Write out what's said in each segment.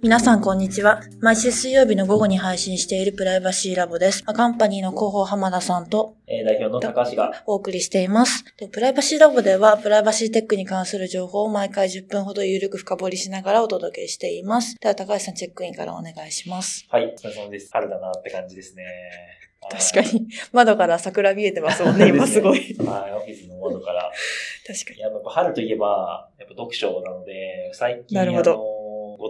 皆さん、こんにちは。毎週水曜日の午後に配信しているプライバシーラボです。カンパニーの広報浜田さんとえー代表の高橋が、お送りしています。でプライバシーラボでは、プライバシーテックに関する情報を毎回10分ほどゆるく深掘りしながらお届けしています。では、高橋さん、チェックインからお願いします。はい、お疲れ様です。春だなって感じですね。確かに、窓から桜見えてますもんね、今すごい。に。はい、オフィスの窓から。確かに。いや、やっぱ春といえば、やっぱ読書なので、最近、なるほどあの、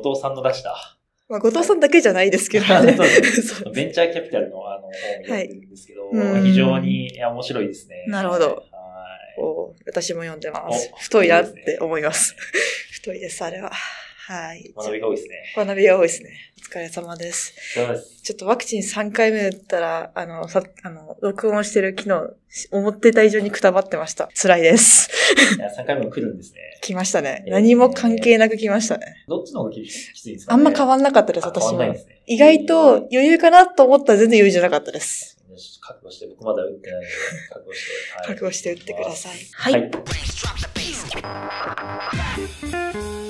後藤さんの出した、まあ、後藤さんだけじゃないですけど そうね。ベンチャーキャピタルのあの本を読んでるんですけど、はいうん非常にいや面白いですね。なるほどはい。お私も読んでますお。太いなって思います。太いです、あれは。はい。学びが多いですね。学びが多いですね。お疲れ様です。です。ちょっとワクチン3回目打ったら、あの、さ、あの、録音してる昨日、思ってた以上にくたばってました。辛いです。いや、3回目も来るんですね。来ましたね。えー何も関係なく来ましたね。どっちの方がききついですか、ね、あんま変わわんなかったです、私は変わんないで。すね。意外と余裕かなと思ったら全然余裕じゃなかったです。覚悟して、僕まだ打ってないので、覚悟して。はい覚悟して打ってください。ははいい。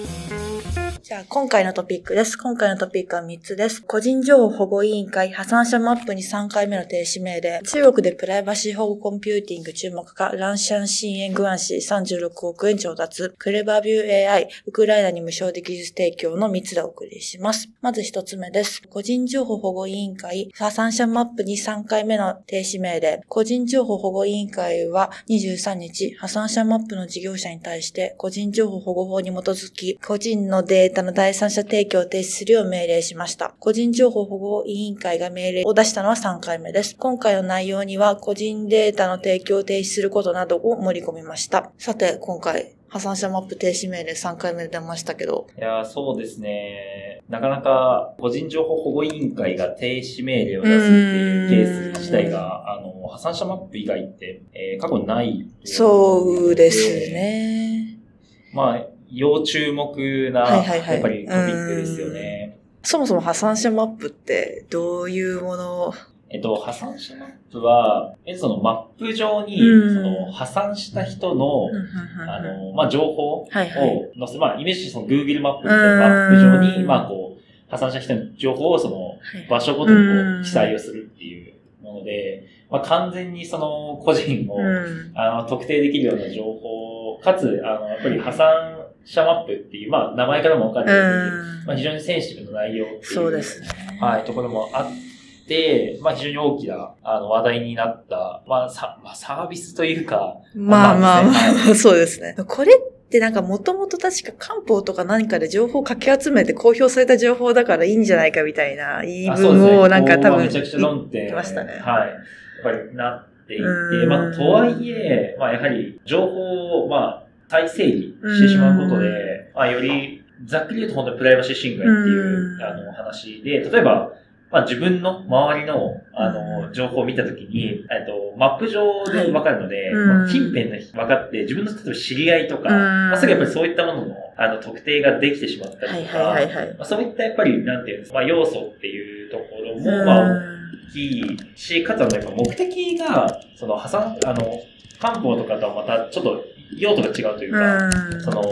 じゃあ、今回のトピックです。今回のトピックは3つです。個人情報保護委員会破産者マップに3回目の停止命令。中国でプライバシー保護コンピューティング注目化。ランシャン新円グアンシー36億円調達。 Clearview AI、ウクライナに無償で技術提供の3つでお送りします。まず1つ目です。個人情報保護委員会破産者マップに3回目の停止命令。個人情報保護委員会は23日、破産者マップの事業者に対して個人情報保護法に基づき、個人のデータの第三者提供を停止するよう命令しました。個人情報保護委員会が命令を出したのは3回目です。今回の内容には個人データの提供を停止することなどを盛り込みました。さて、今回、破産者マップ停止命令3回目で出ましたけど、いやーそうですね。なかなか個人情報保護委員会が停止命令を出すっていうケース自体が、あの、破産者マップ以外って、えー過去にない。そうです。ね。まあ、要注目な、はいはいはい。やっぱりトピックですよね。そもそも破産者マップってどういうもの？えっと、破産者マップは、えそのマップ上に、うん。その破産した人の、ああの、まあ、情報をはいはい。載せ、まあ、イメージその Google マップみたいなマップ上に、うん。まあ、こう、破産した人の情報をその、はい。場所ごとにこう記載をするっていうもので、まあ、完全にその個人を、うん。あの特定できるような情報、かつ、あの、やっぱり破産者マップっていう、まあ、名前からもわかるように、まあ、非常にセンシティブな内容っていう、そうですね。はい、ところもあって、まあ、非常に大きな、あの、話題になった、まあ、さ、まあ、サービスというか、まあまあままああ、そうですね。これってなんかもともと確か漢方とか何かで情報をかき集めて公表された情報だからいいんじゃないかみたいな言い分をなんか多分めちゃくちゃ論点。言ってましたねはい。やっぱりなっていて、うんまあ、とはいえ、まあ、やはり、情報を、まあ、再整理してしまうことで、まあ、より、ざっくり言うと本当にプライバシー侵害っていうう、ん。あの、話で、例えば、まあ、自分の周りの、あの、情報を見たときに、えっと、マップ上でわかるので、うん。まあ、近辺の人分かって、自分の例えば知り合いとか、うん。まあ、すぐやっぱりそういったものの、あの、特定ができてしまったはいりとか、はいはいはい。まあ、そういったやっぱり、なんていうんですか、まあ、要素っていうところうも、まあ、ん大きいし、かつあの、やっぱ目的が、その、破産、あの、漢方とかとはまたちょっと用途が違うというか、うんその、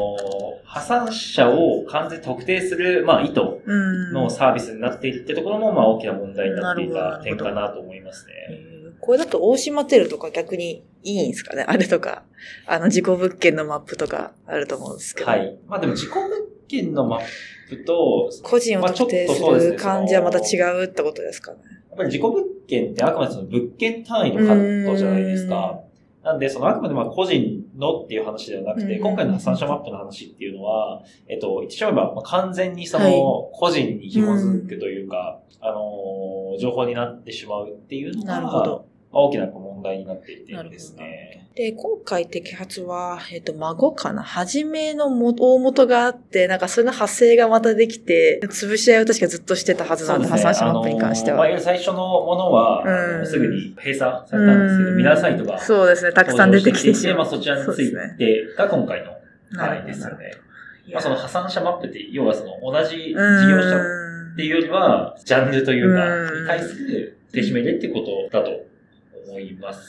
破産者を完全に特定する、まあ、意図うんのサービスになっているってところも、まあ、大きな問題になっていた点かなと思いますね。えーこれだと大島テルとか逆にいいんですかね？あれとか。あの、事故物件のマップとかあると思うんですけど。はい。まあ、でも、自己物件のマップと、個人を特定する感じはまた違うってことですかね。やっぱり自己物件ってあくまでその物件単位のカットじゃないですか。なんで、そのあくまでまあ個人のっていう話ではなくて、うん今回の破産者マップの話っていうのは、えっと、言ってしまえば、まあ、完全にそはい。の個人に紐づくというか、あのー情報になってしまうっていうのが、大きな問題になっていてですね。で、今回摘発は、えっ、と、孫かな？初めのも大元があって、なんかそれの派生がまたできて、潰し合いを確かずっとしてたはずなんで、破産者マップに関しては。あのーまあ、最初のものは、うんすぐに閉鎖されたんですけど、うんミラーサイトがそうですね、たくさん出てきてしまう。まあ、そちらについてが今回のなるほど範囲ですよね。まあ、その破産者マップって、要はその同じ事業者うんっていうよりは、ジャンルというか、うんに対する停止命令ってことだと思います。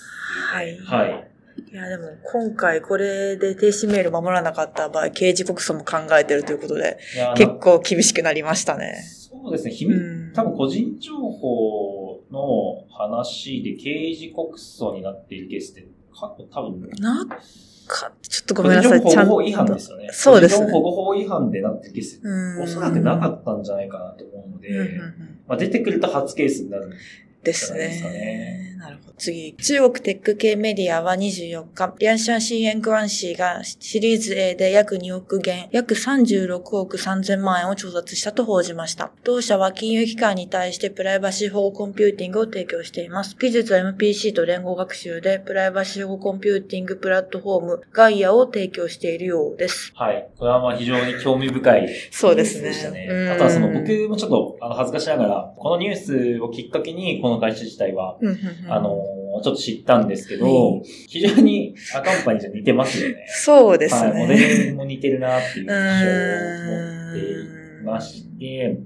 はいはい。いや、でも今回これで停止メール守らなかった場合、刑事告訴も考えてるということで、結構厳しくなりましたね。そうですね、秘密、うん。多分個人情報の話で刑事告訴になっているケースって、過去多分、なんか、ちょっとご個めんなさい、ちゃんと。違反ですよね。そうです個人情報保護法違反でなってるケース、うん。おそらくなかったんじゃないかなと思うので、うんうんうんまあ、出てくると初ケースになる。ですねね。なるほど。次。中国テック系メディアは24日、リャンシャンシーエングランシーがシリーズ A で約2億元、約36億3000万円を調達したと報じました。同社は金融機関に対してプライバシー保護コンピューティングを提供しています。技術は MPC と連合学習でプライバシー保護コンピューティングプラットフォームガイアを提供しているようです。はい。これはまあ非常に興味深いそうですねあとはその僕もちょっとあの恥ずかしながら、このニュースをきっかけにこの会社自体は、うんうんうんあの、ちょっと知ったんですけど、は非常にアカンパニーと似てますよね。そうですね。はい。モデルも似てるなっていう印象を持っていまして、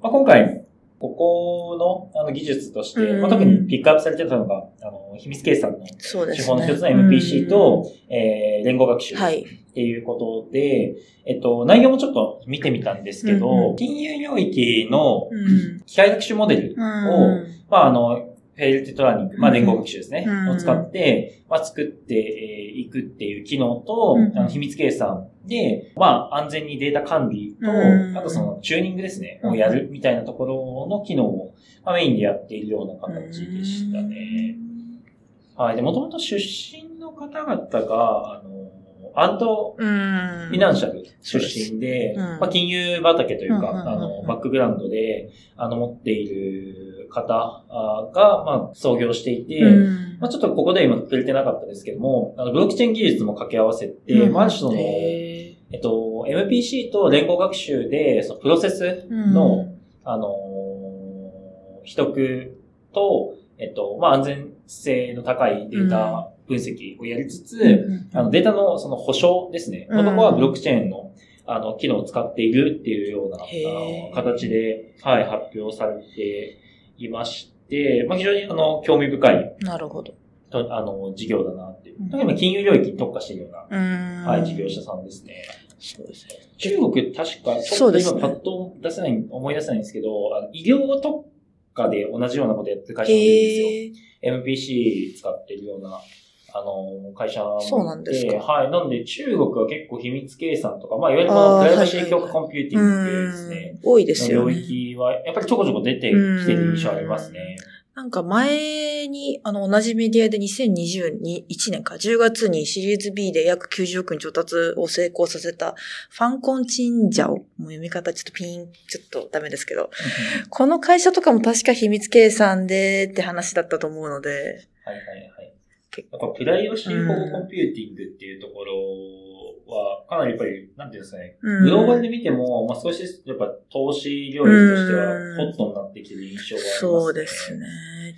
まあ、今回、ここのあの技術として、うんまあ、特にピックアップされてたのが、あの、秘密計算の。手法の一つの MPC と、えー、連合学習。はい。っていうことで、えっと、内容もちょっと見てみたんですけど、うんうん金融領域のうん。機械学習モデルを、うん。まあ、あの、 federated learning、まあ、うん連合学習ですね、うん。を使って、まあ、作ってえーいくっていう機能と、うんあの秘密計算で、まあ、安全にデータ管理と、うんあとそのチューニングですね、うん。をやるみたいなところの機能を、まあ、メインでやっているような形でしたね。はい。で、もともと出身の方々が、あの、アントうん。フィナンシャル出身で、うん。まあ、金融畑というか、うんうんうんうん。あの、バックグラウンドで、あの、持っている方あが、まあ、創業していて、うん。まあ、ちょっとここで今触れてなかったですけども、あの、ブロックチェーン技術も掛け合わせて、うん。まあ、ある種の、へえっと、MPC と連合学習で、そのプロセスーの、あのー、取得と、えっと、まあ、安全性の高いデータ分析をやりつつ、うんあの、データのその保証ですね。うんのところはブロックチェーンの、あの、機能を使っているっていうような、形で、はい、発表されていまして、まあ、非常に、あの、興味深い、なるほど。とあの、事業だなっていうば金融領域に特化しているような、うんはい、事業者さんですね。そうですね。中国、確か、ちょっとそうですね今パッと出せない、思い出せないんですけど、あの医療特化で同じようなことやってる会社もいるんですよ。MPC 使ってるような、あの、会社もそうなんですかはい。なんで中国は結構秘密計算とか、まあ、いわゆるまあプライバシー強化コンピューティングですね。うん多いですよの領ね。域は、やっぱりちょこちょこ出てきてる印象ありますね。なんか前に、あの、同じメディアで2021年か、10月にシリーズ B で約90億に調達を成功させた、ファンコンチンジャオ。もう読み方ちょっとピン、ちょっとダメですけど。この会社とかも確か秘密計算でって話だったと思うので、はいはいはい。結やっぱプライバシー保護コンピューティングっていうところは、かなりやっぱり、なんていうんですかね、うん。グローバルで見ても、まあ、少しずつやっぱ投資領域としてはうん。ホットになってきてる印象がありますね。そうですね。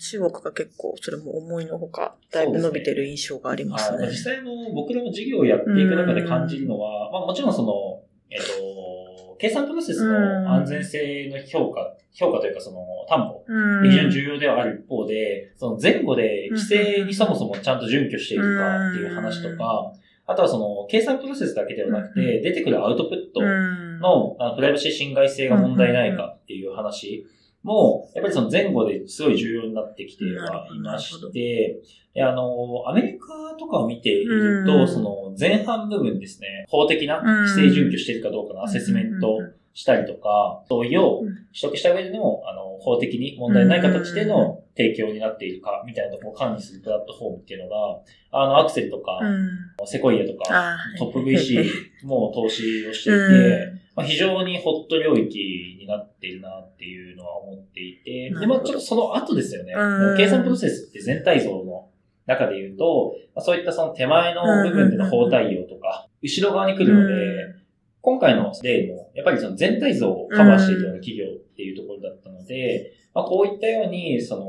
中国が結構、それも思いのほか、だいぶ伸びてる印象がありますね。はい、実際の僕らも事業をやっていく中で感じるのは、まあもちろんその、えっと、計算プロセスの安全性の評価、評価というかその担保、うん。非常に重要ではある一方で、その前後で規制にそもそもちゃんと準拠しているかっていう話とか、あとはその計算プロセスだけではなくて、出てくるアウトプットうん。のあのプライバシー侵害性が問題ないかっていう話も、やっぱりその前後ですごい重要になってきてはいまして、であの、アメリカとかを見ていると、うんその前半部分ですね、法的な規制準拠しているかどうかのアセスメントをしたりとか、同意をうん取得した上での、あの、法的に問題ない形での提供になっているか、みたいなところを管理するプラットフォームっていうのが、あの、アクセルとか、うん。セコイアとか、あトップ VC も投資をしていて、うん。まあ、非常にホット領域になっているなっていうのは思っていて、で、まあちょっとその後ですよね。うん。計算プロセスって全体像の中で言うと、まあ、そういったその手前の部分での法対応とか、後ろ側に来るので、今回の例も、やっぱりその全体像をカバーしているような企業っていうところだったので、まあ、こういったように、その、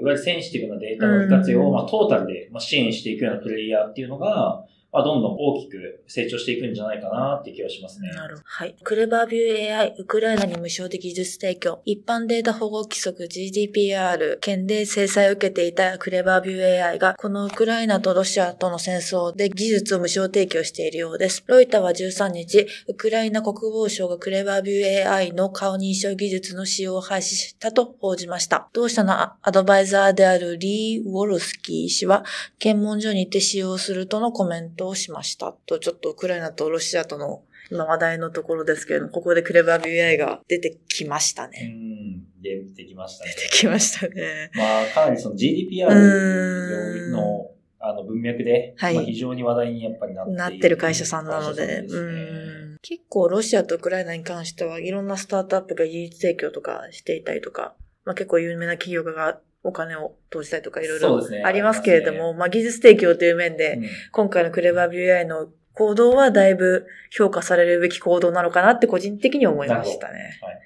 いわゆるセンシティブなデータの利活用を、まあ、トータルでまあ支援していくようなプレイヤーっていうのが、まあ、どんどん大きく成長していくんじゃないかなって気はしますね。なるほど。はい。クレバービュー AI、ウクライナに無償的技術提供、一般データ保護規則 GDPR、県で制裁を受けていたクレバービュー AI が、このウクライナとロシアとの戦争で技術を無償提供しているようです。ロイターは13日、ウクライナ国防省がクレバービュー AI の顔認証技術の使用を廃止したと報じました。同社のアドバイザーであるリー・ウォルスキー氏は、検問所にて使用するとのコメントをしましたと、ちょっとウクライナとロシアとの今話題のところですけれども、ここでクレバー BI が出てきましたうね。ん。出てきましたね。出てきましたね。まあ、かなりその GDPR うのあの文脈で、はいまあ、非常に話題にやっぱりなってなってる会社さんなので。ですうねん結構ロシアとウクライナに関してはいろんなスタートアップが技術提供とかしていたりとか、まあ結構有名な企業がお金を投じたりとかいろいろありますけれども、まあ技術提供という面で、うん。今回のクレバー BI の行動はだいぶ評価されるべき行動なのかなって個人的に思いましたね。はい。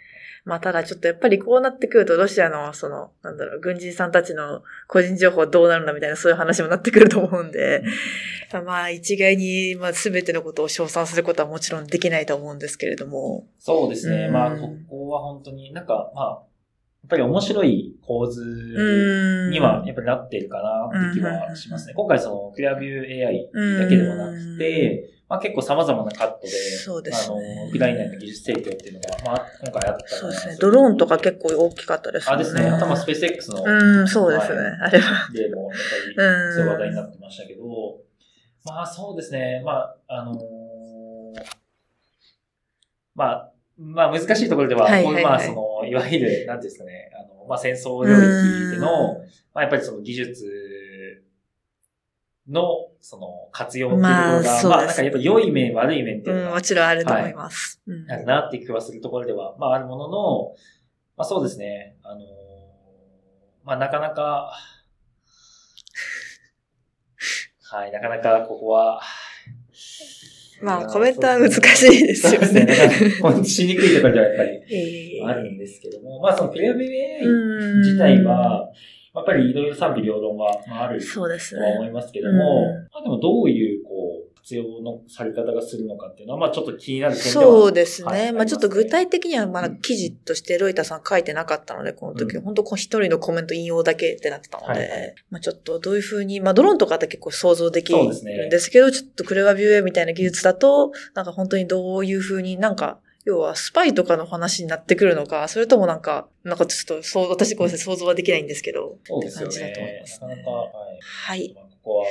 まあただちょっとやっぱりこうなってくるとロシアのその、なんだろう、軍人さんたちの個人情報どうなるんだみたいなそういう話もなってくると思うんで、まあ一概にまあ全てのことを称賛することはもちろんできないと思うんですけれども。そうですね。うん。まあ、ここは本当になんか、まあ、やっぱり面白い構図うん。にはやっぱりなっているかなって気はしますね。今回そのクリアビュー AI だけではなくて、まあ結構様々なカットで、そうですねあの、ウクライナへの技術提供っていうのが、まあ今回あったそうですね。ドローンとか結構大きかったですあ、ですね。あとまあスペース X の、うん、そうですね。はいあれは。でも、やっぱり、うん。そういう話題になってましたけど、まあそうですね、まあ、あのーまあ、まあ難しいところでは、はいはいはいまあその、いわゆる、なんですかね、あの、まあ戦争領域での、まあやっぱりその技術の、その活用っていうところが、まあまあなんかやっぱ良い面、悪い面っていううん、のがもちろんあると思います。うん。あるなって気はするところでは、まああるものの、まあそうですね、あのーまあなかなか、はい、なかなかここは、まあ、コメントは難しいですよね。ね。しにくいところではやっぱりええあるんですけども、まあそのクレアビュー AI うん自体は、やっぱりいろいろ賛否両論はまああるとは思ね。いますけども、うんまあでもどういう、活用のされ方がするのかっていうのは、まあちょっと気になる点ではそうですね。はい。まあちょっと具体的的にはまだ記事としてロイタさん書いてなかったので、この時、うん本当一人のコメント引用だけってなってたので、はい。はいまあちょっとどういうふうに、まあドローンとかって結構想像できるんですけど、ちょっとクレバビュー A みたいな技術だと、なんか本当にどういうふうになんか、要はスパイとかの話になってくるのか、それともなんか、なんかちょっと、そう、私ごめんなさい、想像はできないんですけど。そうですよって感じだと思いねま。すなかねなか、はい。はい。まあここは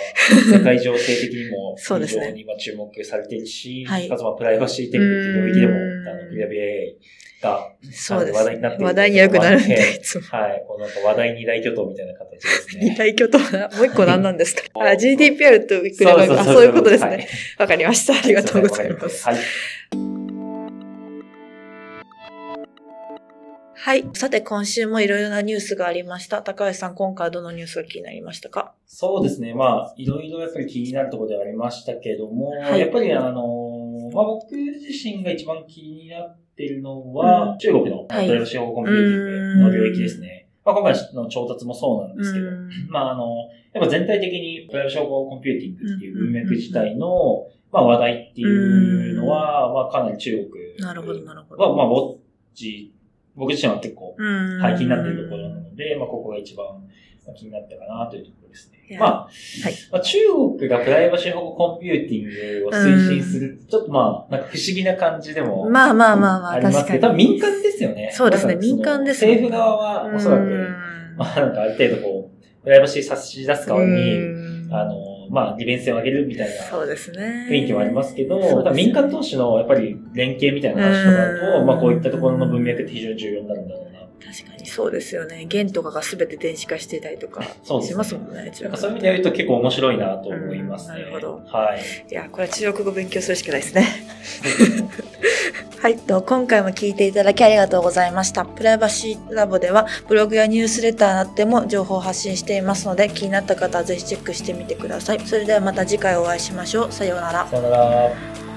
世界情勢的にも そうですね非常に今注目されているし、はいかつまあプライバシーテックっていう領域でも、うんあの、クリアビ AI が、そうです。話題になって話題によくなるんで、はいいつも。はい。このなんか話題二大巨頭みたいな形です二ね。大巨頭な、もう一個何なんですか？うんあ、GDPR とクレバーあ、そういうことですね。わ、かりました。ありあがとうございます。はい。はい。さて、今週もいろいろなニュースがありました。高橋さん、今回はどのニュースが気になりましたか？そうですね。まあ、いろいろやっぱり気になるところではありましたけども、はい。やっぱりあの、まあ僕自身が一番気になっているのは、うん。中国のプはい。ライバシー保護コンピューティングの領域ですね。まあ今回の調達もそうなんですけど、うん。まああの、やっぱ全体的にプライバシー保護コンピューティングっていう文脈自体の、まあ話題っていうのは、まあかなり中国なるほど、なるほは、ど。まあウォッチ、僕自身は結構うん。はい、気になっているところなので、まあ、ここが一番気になったかなというところですね。まあ、はい。まあ、中国がプライバシー保護コンピューティングを推進する、ちょっとまあ、なんか不思議な感じでもまあまあまあまあ、ありますけど、多確かに。分民間ですよね。そうですね民間ですね。政府側はおそらく、うん。まあ、なんかある程度こう、プライバシー差し出す代わりに、うん。あの、まあ、利便性を上げるみたいなそうですね。雰囲気もありますけど、ね多分民間投資のやっぱり連携みたいな話とかだと、うんまあこういったところの文脈って非常に重要になるんだろうな。確かにそうですよね。弦とかが全て電子化していたりとかしますもんね。中国なんかそういう意味で言うと結構面白いなと思いますね。うんなるほどはい。いや、これは中国語勉強するしかないですね。はい。と今回も聞いていただきありがとうございました。プライバシーラボではブログやニュースレターなっても情報を発信していますので気になった方はぜひチェックしてみてください。それではまた次回お会いしましょう。さようなら。さようなら。